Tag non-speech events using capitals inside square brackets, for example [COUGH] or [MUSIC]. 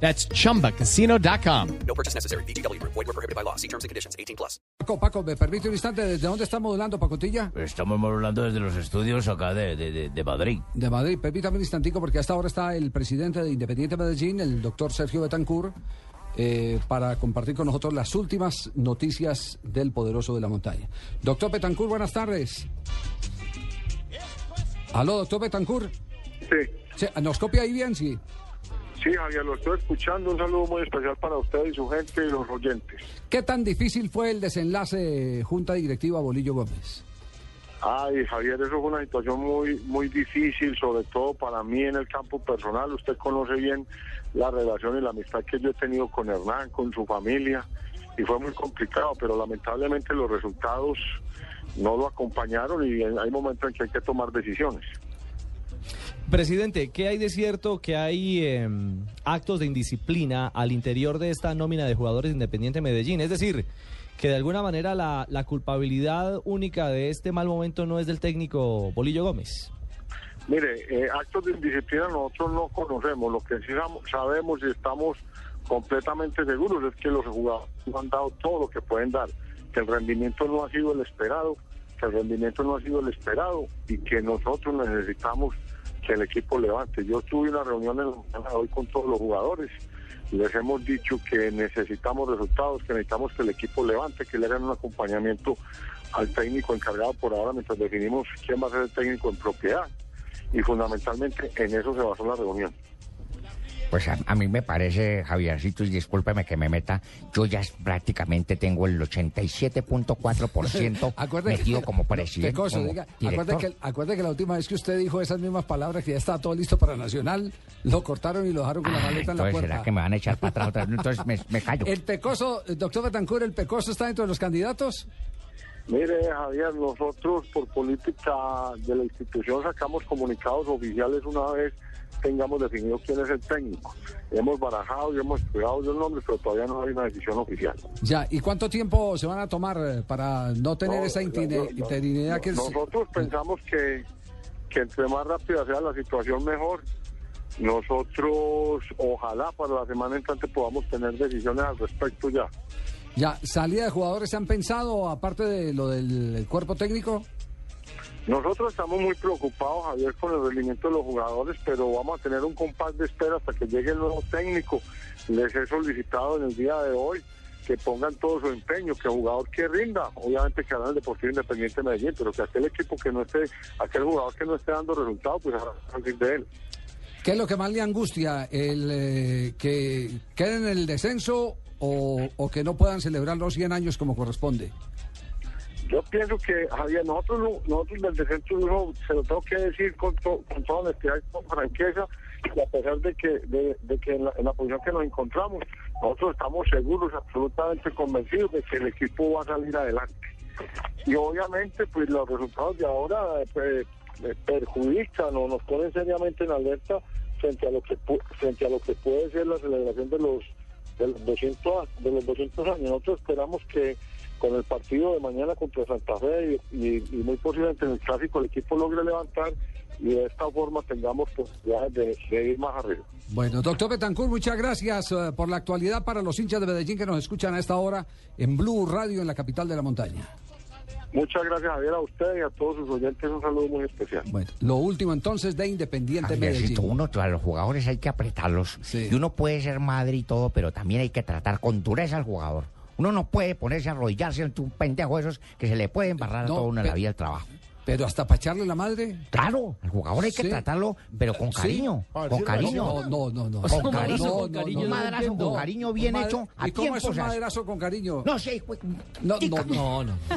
That's chumbacasino.com. No purchase necessary. BGW. Void were prohibited by law. See terms and conditions. 18 plus. Paco, Paco, ¿me permite un instante? ¿Desde dónde estamos hablando, Pacotilla? Estamos hablando desde los estudios acá de, de, de- de Madrid. De Madrid. Permítame un instantico porque hasta ahora está el presidente de Independiente Medellín, el doctor Sergio Betancourt, eh, para compartir con nosotros las últimas noticias del poderoso de la montaña. Doctor Betancourt, buenas tardes. Aló, doctor Betancourt. Sí, Sí, ¿Nos copia ahí bien? Sí. Sí, Javier, lo estoy escuchando. Un saludo muy especial para usted y su gente y los oyentes. ¿Qué tan difícil fue el desenlace Junta Directiva Bolillo Gómez? Ay, Javier, eso fue una situación muy, muy difícil, sobre todo para mí en el campo personal. Usted conoce bien la relación y la amistad que yo he tenido con Hernán, con su familia, y fue muy complicado, pero lamentablemente los resultados no lo acompañaron y hay momentos en que hay que tomar decisiones. Presidente, ¿qué hay de cierto que hay eh, actos de indisciplina al interior de esta nómina de jugadores de Independiente Medellín? Es decir, que de alguna manera la, culpabilidad única de este mal momento no es del técnico Bolillo Gómez. Mire, eh, actos de indisciplina nosotros no conocemos. Lo que sí sabemos y estamos completamente seguros es que los jugadores han dado todo lo que pueden dar, que el rendimiento no ha sido el esperado, que el rendimiento no ha sido el esperado y que nosotros necesitamos que el equipo levante. Yo tuve una reunión en la mañana hoy con todos los jugadores. Les hemos dicho que necesitamos resultados, que necesitamos que el equipo levante, que le hagan un acompañamiento al técnico encargado por ahora mientras definimos quién va a ser el técnico en propiedad y fundamentalmente en eso se basó la reunión. Pues a, a mí me parece, Javiercito, y discúlpeme que me meta, yo ya prácticamente tengo el 87.4% [LAUGHS] Acuerde metido como presidente. Como diga, acuerde, que, acuerde que la última vez que usted dijo esas mismas palabras, que ya estaba todo listo para Nacional, lo cortaron y lo dejaron con la Ah, maleta en la puerta. ¿será que me van a echar para atrás otra vez? Entonces me, me callo. [LAUGHS] El Pecoso, doctor Betancourt, ¿el Pecoso está dentro de los candidatos? Mire, Javier, nosotros por política de la institución sacamos comunicados oficiales una vez tengamos definido quién es el técnico. Hemos barajado y hemos estudiado los nombres, pero todavía no hay una decisión oficial. Ya, ¿y cuánto tiempo se van a tomar eh, para no tener No, esa no, no, interinidad que es... Nosotros pensamos que, que entre más rápida sea la situación, mejor. Nosotros, ojalá para la semana entrante podamos tener decisiones al respecto ya. Ya, ¿salida de jugadores se han pensado, aparte de lo del cuerpo técnico? Nosotros estamos muy preocupados, Javier, con el rendimiento de los jugadores, pero vamos a tener un compás de espera hasta que llegue el nuevo técnico. Les he solicitado en el día de hoy que pongan todo su empeño, que el jugador que rinda, obviamente que hará el Deportivo Independiente de Medellín, pero que aquel equipo que no esté, aquel jugador que no esté dando resultados, pues hará salir de él. ¿Qué es lo que más le angustia? ¿El eh, que queden en el descenso o, que no puedan celebrar los 100 años como corresponde? Yo pienso que, Javier, nosotros, no- nosotros del descenso no, se lo tengo que decir con, to- con toda honestidad y con franqueza, y a pesar de que, de, que en, la, posición que nos encontramos, nosotros estamos seguros, absolutamente convencidos de que el equipo va a salir adelante. Y obviamente, pues los resultados de ahora pues, eh, perjudican o nos ponen seriamente en alerta frente a lo que frente a lo que puede ser la celebración de los de los 200 a- de los 200 años. Nosotros esperamos que con el partido de mañana contra Santa Fe y, muy posiblemente en el clásico el equipo logre levantar y de esta forma tengamos posibilidades de, de ir más arriba. Bueno, doctor Betancourt, muchas gracias eh, por la actualidad para los hinchas de Medellín que nos escuchan a esta hora en Blue Radio en la capital de la montaña. Muchas gracias Javier a usted y a todos sus oyentes un saludo muy especial. Bueno, lo último entonces de Independiente Medellín. uno, a los jugadores hay que apretarlos. Sí. Y uno puede ser madre y todo, pero también hay que tratar con dureza al jugador. Uno no puede ponerse a arrodillarse ante un pendejo de esos que se le puede embarrar a No, todo uno en la vida del trabajo. Pero hasta para echarle la madre. Claro, al jugador hay que Sí. tratarlo, pero con Sí. cariño. Con cariño. No, no, no, no. Con cariño. con cariño. Un madrazo con cariño bien hecho a ¿Y cómo es un o sea, maderazo con cariño? No sé, pues, No, no, no. No, no. [LAUGHS]